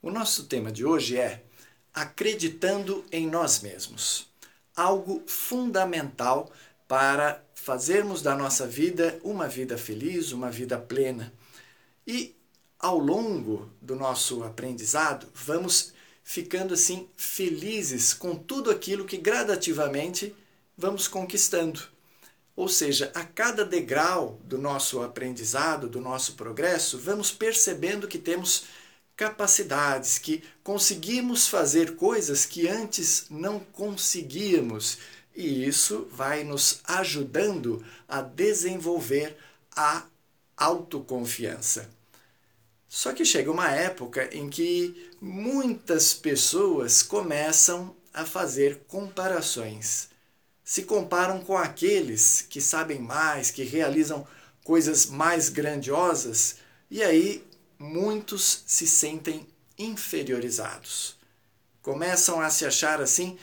O nosso tema de hoje é acreditando em nós mesmos. Algo fundamental para fazermos da nossa vida uma vida feliz, uma vida plena. E ao longo do nosso aprendizado, vamos ficando assim felizes com tudo aquilo que gradativamente vamos conquistando. Ou seja, a cada degrau do nosso aprendizado, do nosso progresso, vamos percebendo que temos capacidades, que conseguimos fazer coisas que antes não conseguíamos. E isso vai nos ajudando a desenvolver a autoconfiança. Só que chega uma época em que muitas pessoas começam a fazer comparações. Se comparam com aqueles que sabem mais, que realizam coisas mais grandiosas, e aí muitos se sentem inferiorizados. Começam a se achar assim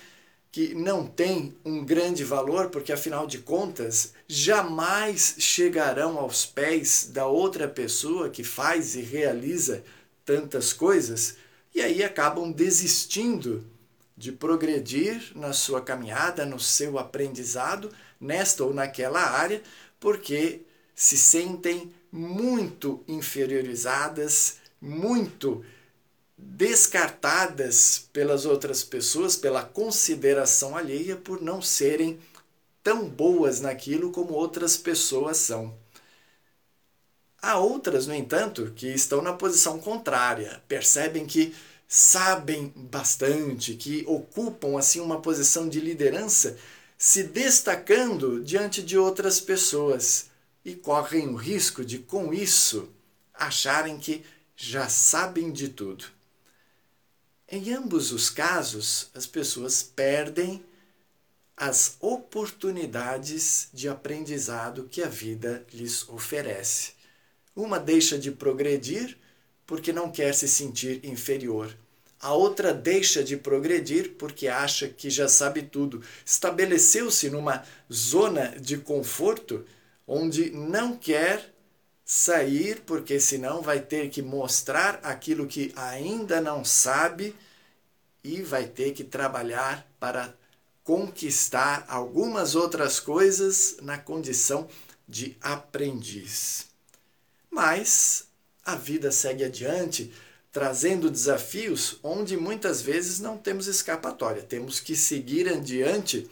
que não tem um grande valor, porque afinal de contas jamais chegarão aos pés da outra pessoa que faz e realiza tantas coisas, e aí acabam desistindo de progredir na sua caminhada, no seu aprendizado, nesta ou naquela área, porque se sentem muito inferiorizadas, muito descartadas pelas outras pessoas, pela consideração alheia, por não serem tão boas naquilo como outras pessoas são. Há outras, no entanto, que estão na posição contrária, percebem que sabem bastante, que ocupam assim uma posição de liderança, se destacando diante de outras pessoas e correm o risco de, com isso, acharem que já sabem de tudo. Em ambos os casos, as pessoas perdem as oportunidades de aprendizado que a vida lhes oferece. Uma deixa de progredir porque não quer se sentir inferior. A outra deixa de progredir porque acha que já sabe tudo. Estabeleceu-se numa zona de conforto onde não quer sair, porque senão vai ter que mostrar aquilo que ainda não sabe e vai ter que trabalhar para conquistar algumas outras coisas na condição de aprendiz. Mas a vida segue adiante, trazendo desafios onde muitas vezes não temos escapatória. Temos que seguir adiante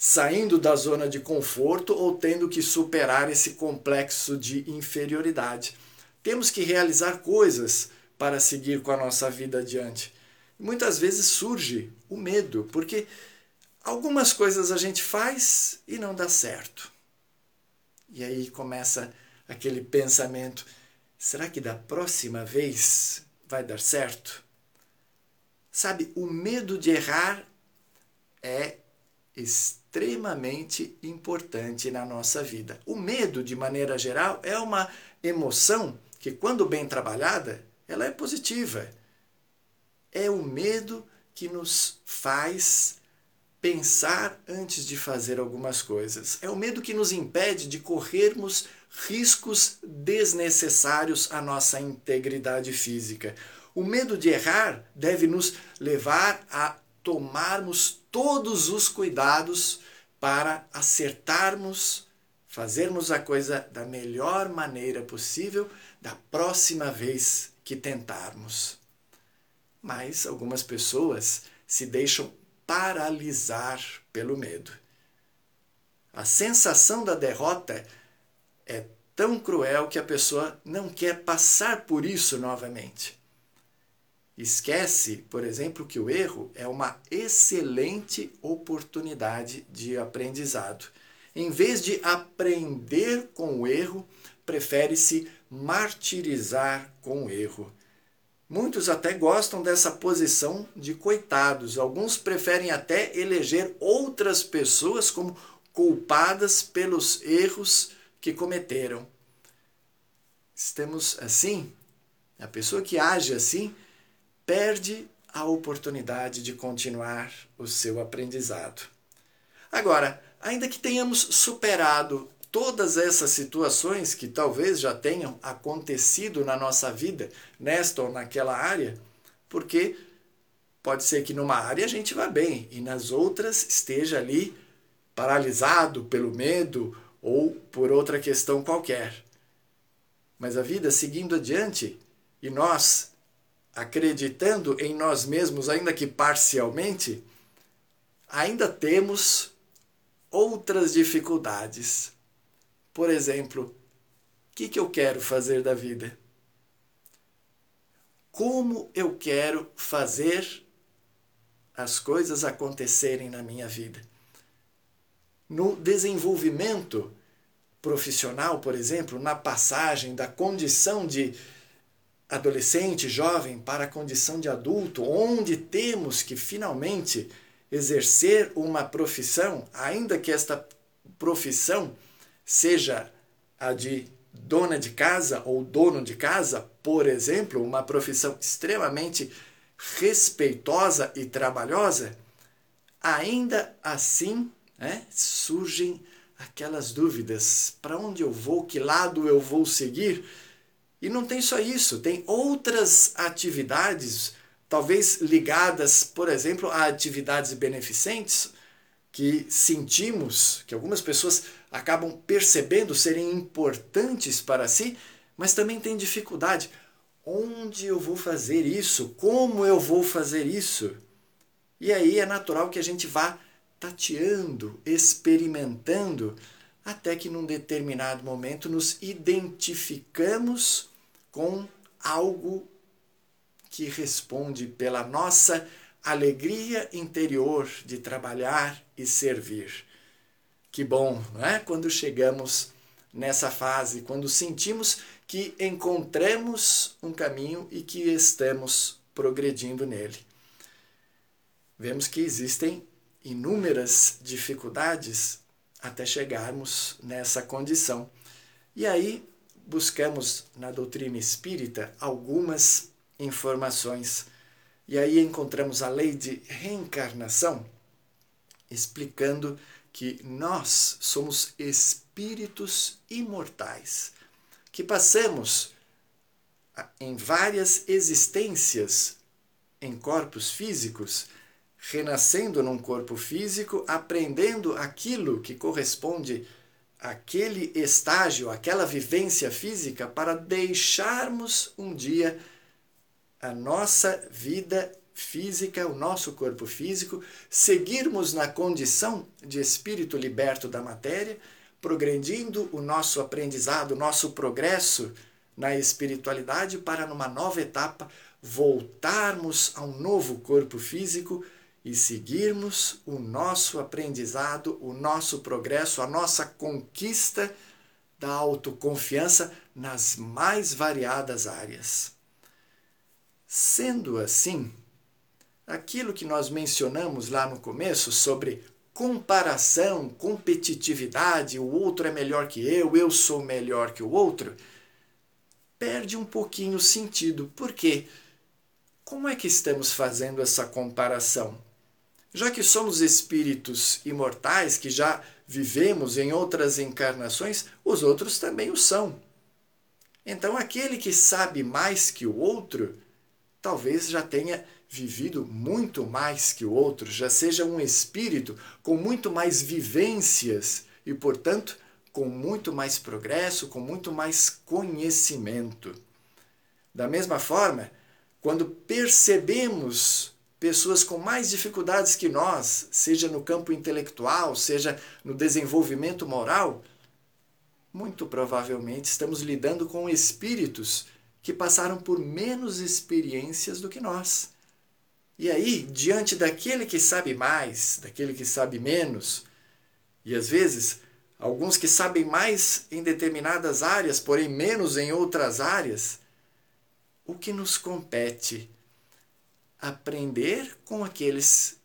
saindo da zona de conforto ou tendo que superar esse complexo de inferioridade. Temos que realizar coisas para seguir com a nossa vida adiante. Muitas vezes surge o medo, porque algumas coisas a gente faz e não dá certo. E aí começa aquele pensamento: será que da próxima vez vai dar certo? Sabe, o medo de errar é extremamente importante na nossa vida. O medo, de maneira geral, é uma emoção que, quando bem trabalhada, ela é positiva. É o medo que nos faz pensar antes de fazer algumas coisas. É o medo que nos impede de corrermos riscos desnecessários à nossa integridade física. O medo de errar deve nos levar a tomarmos todos os cuidados para acertarmos, fazermos a coisa da melhor maneira possível da próxima vez que tentarmos. Mas algumas pessoas se deixam paralisar pelo medo. A sensação da derrota é tão cruel que a pessoa não quer passar por isso novamente. Esquece, por exemplo, que o erro é uma excelente oportunidade de aprendizado. Em vez de aprender com o erro, prefere-se martirizar com o erro. Muitos até gostam dessa posição de coitados. Alguns preferem até eleger outras pessoas como culpadas pelos erros que cometeram. Estamos assim? A pessoa que age assim perde a oportunidade de continuar o seu aprendizado. Agora, ainda que tenhamos superado todas essas situações que talvez já tenham acontecido na nossa vida, nesta ou naquela área, porque pode ser que numa área a gente vá bem e nas outras esteja ali paralisado pelo medo ou por outra questão qualquer. Mas a vida seguindo adiante e nós acreditando em nós mesmos, ainda que parcialmente, ainda temos outras dificuldades. Por exemplo, o que, que eu quero fazer da vida? Como eu quero fazer as coisas acontecerem na minha vida? No desenvolvimento profissional, por exemplo, na passagem da condição de adolescente, jovem, para a condição de adulto, onde temos que finalmente exercer uma profissão, ainda que esta profissão seja a de dona de casa ou dono de casa, por exemplo, uma profissão extremamente respeitosa e trabalhosa, ainda assim né, surgem aquelas dúvidas: para onde eu vou, que lado eu vou seguir? E não tem só isso, tem outras atividades talvez ligadas, por exemplo, a atividades beneficentes que sentimos, que algumas pessoas acabam percebendo serem importantes para si, mas também têm dificuldade. Onde eu vou fazer isso? Como eu vou fazer isso? E aí é natural que a gente vá tateando, experimentando, até que num determinado momento nos identificamos com algo que responde pela nossa alegria interior de trabalhar e servir. Que bom, não é? Quando chegamos nessa fase, quando sentimos que encontramos um caminho e que estamos progredindo nele. Vemos que existem inúmeras dificuldades até chegarmos nessa condição. E aí buscamos na doutrina espírita algumas informações. E aí encontramos a lei de reencarnação, explicando que nós somos espíritos imortais, que passamos em várias existências em corpos físicos, renascendo num corpo físico, aprendendo aquilo que corresponde àquele estágio, àquela vivência física, para deixarmos um dia a nossa vida física, o nosso corpo físico, seguirmos na condição de espírito liberto da matéria, progredindo o nosso aprendizado, o nosso progresso na espiritualidade para numa nova etapa voltarmos a um novo corpo físico e seguirmos o nosso aprendizado, o nosso progresso, a nossa conquista da autoconfiança nas mais variadas áreas. Sendo assim, aquilo que nós mencionamos lá no começo sobre comparação, competitividade, o outro é melhor que eu, eu sou melhor que o outro, perde um pouquinho o sentido. Por quê? Como é que estamos fazendo essa comparação? Já que somos espíritos imortais que já vivemos em outras encarnações, os outros também o são. Então, aquele que sabe mais que o outro talvez já tenha vivido muito mais que o outro, já seja um espírito com muito mais vivências e, portanto, com muito mais progresso, com muito mais conhecimento. Da mesma forma, quando percebemos pessoas com mais dificuldades que nós, seja no campo intelectual, seja no desenvolvimento moral, muito provavelmente estamos lidando com espíritos que passaram por menos experiências do que nós. E aí, diante daquele que sabe mais, daquele que sabe menos, e às vezes alguns que sabem mais em determinadas áreas, porém menos em outras áreas, o que nos compete? Aprender com aqueles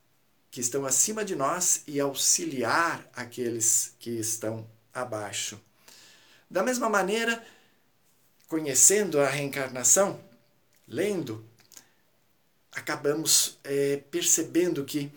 que estão acima de nós e auxiliar aqueles que estão abaixo. Da mesma maneira, conhecendo a reencarnação, lendo, acabamos é, percebendo que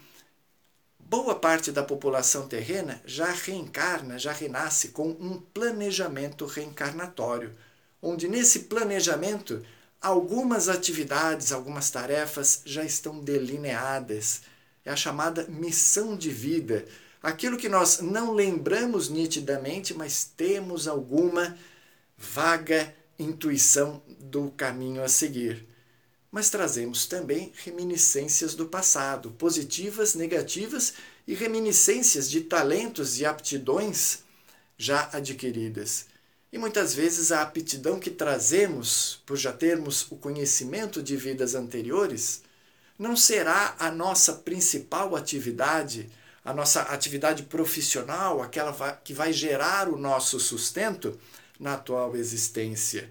boa parte da população terrena já reencarna, já renasce com um planejamento reencarnatório, onde nesse planejamento algumas atividades, algumas tarefas já estão delineadas. É a chamada missão de vida. Aquilo que nós não lembramos nitidamente, mas temos alguma vaga intuição do caminho a seguir. Mas trazemos também reminiscências do passado, positivas, negativas e reminiscências de talentos e aptidões já adquiridas. E muitas vezes a aptidão que trazemos, por já termos o conhecimento de vidas anteriores, não será a nossa principal atividade, a nossa atividade profissional, aquela que vai gerar o nosso sustento na atual existência.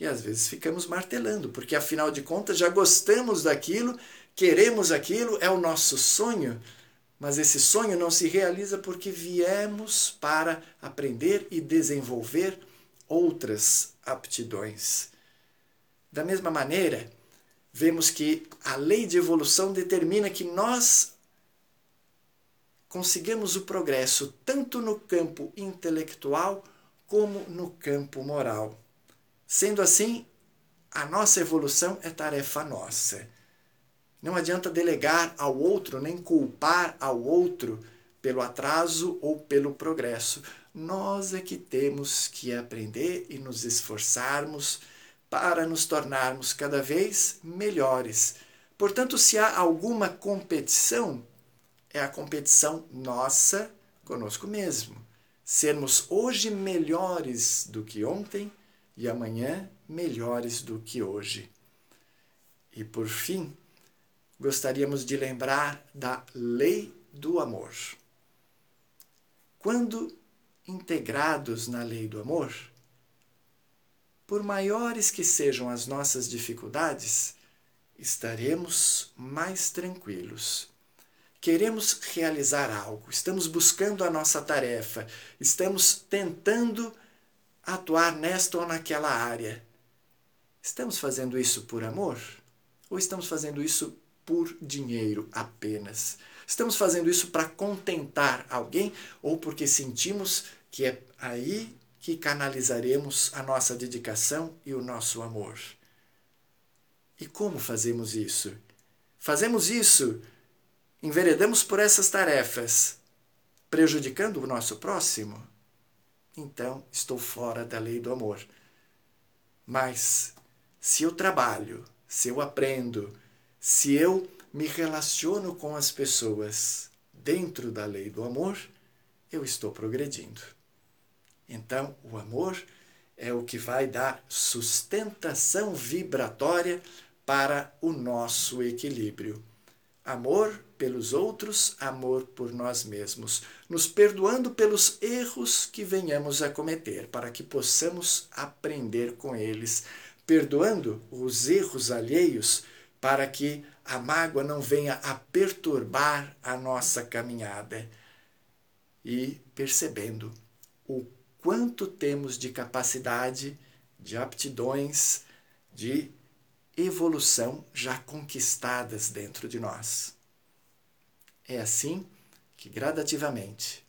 E às vezes ficamos martelando, porque afinal de contas já gostamos daquilo, queremos aquilo, é o nosso sonho, mas esse sonho não se realiza porque viemos para aprender e desenvolver outras aptidões. Da mesma maneira, vemos que a lei de evolução determina que nós consigamos o progresso tanto no campo intelectual como no campo moral. Sendo assim, a nossa evolução é tarefa nossa. Não adianta delegar ao outro, nem culpar ao outro pelo atraso ou pelo progresso. Nós é que temos que aprender e nos esforçarmos para nos tornarmos cada vez melhores. Portanto, se há alguma competição, é a competição nossa conosco mesmo. Sermos hoje melhores do que ontem e amanhã melhores do que hoje. E por fim, gostaríamos de lembrar da lei do amor. Quando integrados na lei do amor, por maiores que sejam as nossas dificuldades, estaremos mais tranquilos. Queremos realizar algo, estamos buscando a nossa tarefa, estamos tentando atuar nesta ou naquela área. Estamos fazendo isso por amor? Ou estamos fazendo isso por dinheiro apenas. Estamos fazendo isso para contentar alguém ou porque sentimos que é aí que canalizaremos a nossa dedicação e o nosso amor. E como fazemos isso? Fazemos isso, enveredamos por essas tarefas, prejudicando o nosso próximo? Então estou fora da lei do amor. Mas se eu trabalho, se eu aprendo, se eu me relaciono com as pessoas dentro da lei do amor, eu estou progredindo. Então, o amor é o que vai dar sustentação vibratória para o nosso equilíbrio. Amor pelos outros, amor por nós mesmos, nos perdoando pelos erros que venhamos a cometer, para que possamos aprender com eles, perdoando os erros alheios para que a mágoa não venha a perturbar a nossa caminhada. E percebendo o quanto temos de capacidade, de aptidões, de evolução já conquistadas dentro de nós. É assim que gradativamente,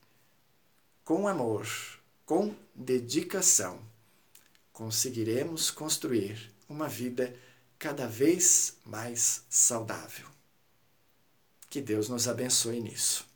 com amor, com dedicação, conseguiremos construir uma vida cada vez mais saudável. Que Deus nos abençoe nisso.